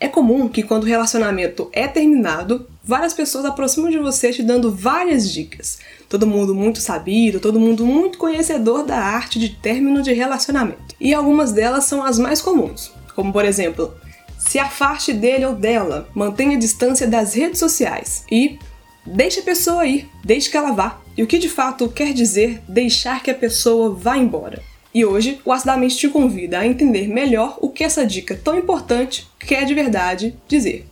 É comum que quando o relacionamento é terminado, várias pessoas aproximam de você te dando várias dicas. Todo mundo muito sabido, todo mundo muito conhecedor da arte de término de relacionamento. E algumas delas são as mais comuns, como por exemplo, se afaste dele ou dela, mantenha a distância das redes sociais e deixe a pessoa ir, deixe que ela vá. E o que de fato quer dizer deixar que a pessoa vá embora? E hoje, o Acidamente te convida a entender melhor o que essa dica tão importante quer de verdade dizer.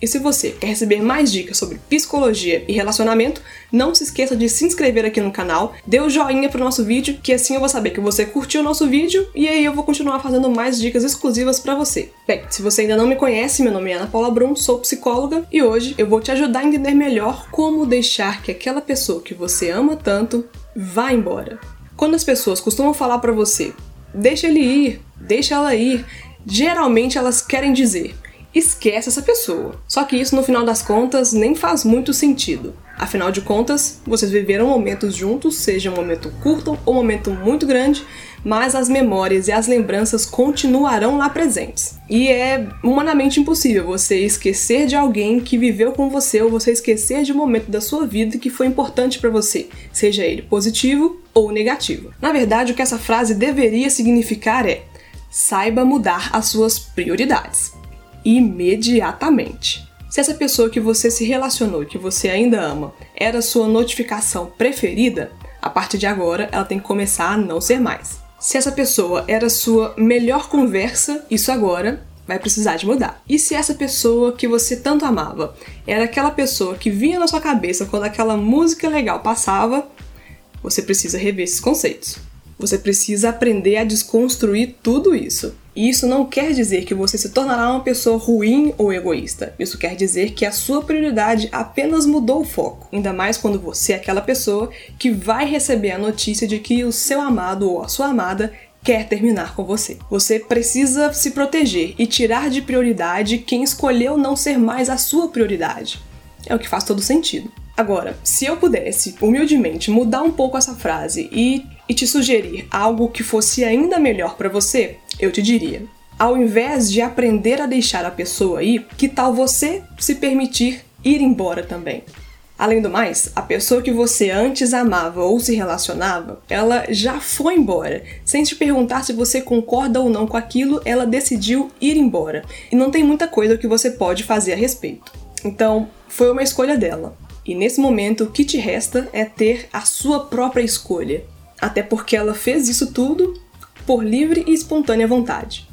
E se você quer receber mais dicas sobre psicologia e relacionamento, não se esqueça de se inscrever aqui no canal, dê o um joinha pro nosso vídeo, que assim eu vou saber que você curtiu o nosso vídeo e aí eu vou continuar fazendo mais dicas exclusivas para você. Bem, se você ainda não me conhece, meu nome é Ana Paula Brum, sou psicóloga e hoje eu vou te ajudar a entender melhor como deixar que aquela pessoa que você ama tanto vá embora. Quando as pessoas costumam falar para você, deixa ele ir, deixa ela ir, geralmente elas querem dizer esquece essa pessoa. Só que isso, no final das contas, nem faz muito sentido. Afinal de contas, vocês viveram momentos juntos, seja um momento curto ou um momento muito grande, mas as memórias e as lembranças continuarão lá presentes. E é humanamente impossível você esquecer de alguém que viveu com você ou você esquecer de um momento da sua vida que foi importante para você, seja ele positivo ou negativo. Na verdade, o que essa frase deveria significar é: saiba mudar as suas prioridades imediatamente. Se essa pessoa que você se relacionou que você ainda ama era sua notificação preferida, a partir de agora ela tem que começar a não ser mais. Se essa pessoa era sua melhor conversa, isso agora vai precisar de mudar. E se essa pessoa que você tanto amava era aquela pessoa que vinha na sua cabeça quando aquela música legal passava, você precisa rever esses conceitos. Você precisa aprender a desconstruir tudo isso. E isso não quer dizer que você se tornará uma pessoa ruim ou egoísta. Isso quer dizer que a sua prioridade apenas mudou o foco. Ainda mais quando você é aquela pessoa que vai receber a notícia de que o seu amado ou a sua amada quer terminar com você. Você precisa se proteger e tirar de prioridade quem escolheu não ser mais a sua prioridade. É o que faz todo sentido. Agora, se eu pudesse, humildemente, mudar um pouco essa frase e, e te sugerir algo que fosse ainda melhor para você, eu te diria: ao invés de aprender a deixar a pessoa ir, que tal você se permitir ir embora também? Além do mais, a pessoa que você antes amava ou se relacionava, ela já foi embora. Sem te perguntar se você concorda ou não com aquilo, ela decidiu ir embora. E não tem muita coisa que você pode fazer a respeito. Então, foi uma escolha dela. E nesse momento, o que te resta é ter a sua própria escolha. Até porque ela fez isso tudo por livre e espontânea vontade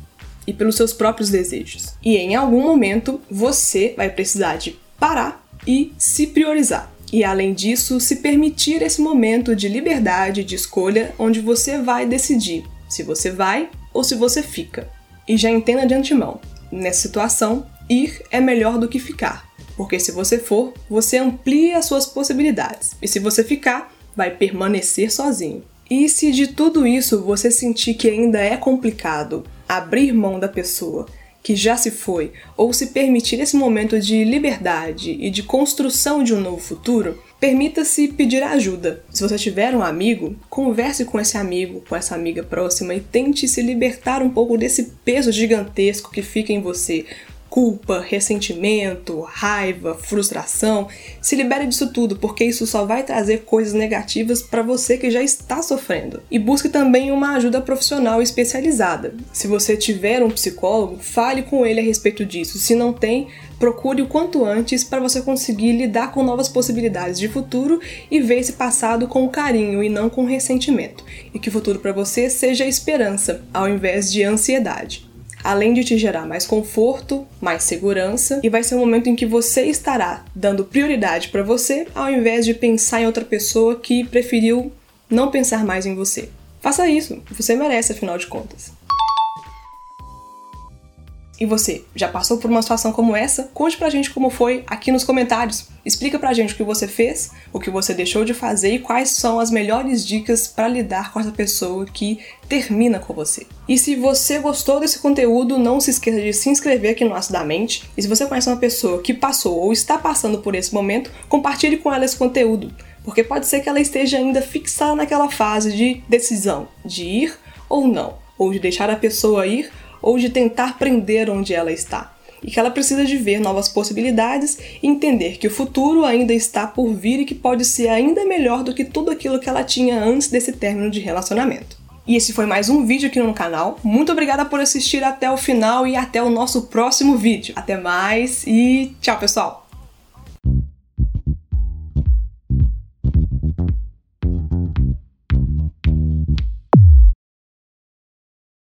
e pelos seus próprios desejos. E em algum momento você vai precisar de parar e se priorizar. E além disso, se permitir esse momento de liberdade de escolha onde você vai decidir se você vai ou se você fica. E já entenda de antemão, nessa situação, ir é melhor do que ficar porque se você for, você amplia as suas possibilidades, e se você ficar, vai permanecer sozinho. E se de tudo isso você sentir que ainda é complicado abrir mão da pessoa que já se foi, ou se permitir esse momento de liberdade e de construção de um novo futuro, permita-se pedir ajuda. Se você tiver um amigo, converse com esse amigo, com essa amiga próxima e tente se libertar um pouco desse peso gigantesco que fica em você, culpa, ressentimento, raiva, frustração. Se libere disso tudo, porque isso só vai trazer coisas negativas para você que já está sofrendo. E busque também uma ajuda profissional especializada. Se você tiver um psicólogo, fale com ele a respeito disso. Se não tem, procure o quanto antes para você conseguir lidar com novas possibilidades de futuro e ver esse passado com carinho e não com ressentimento. E que o futuro para você seja esperança, ao invés de ansiedade além de te gerar mais conforto, mais segurança, e vai ser um momento em que você estará dando prioridade para você ao invés de pensar em outra pessoa que preferiu não pensar mais em você. Faça isso, você merece afinal de contas. E você, já passou por uma situação como essa? Conte pra gente como foi aqui nos comentários. Explica pra gente o que você fez, o que você deixou de fazer e quais são as melhores dicas para lidar com essa pessoa que termina com você. E se você gostou desse conteúdo, não se esqueça de se inscrever aqui no Acidamente. E se você conhece uma pessoa que passou ou está passando por esse momento, compartilhe com ela esse conteúdo Porque pode ser que ela esteja ainda fixada naquela fase de decisão, de ir ou não, ou de deixar a pessoa ir ou de tentar prender onde ela está. E que ela precisa de ver novas possibilidades e entender que o futuro ainda está por vir e que pode ser ainda melhor do que tudo aquilo que ela tinha antes desse término de relacionamento. E esse foi mais um vídeo aqui no canal. Muito obrigada por assistir até o final e até o nosso próximo vídeo. Até mais e tchau, pessoal!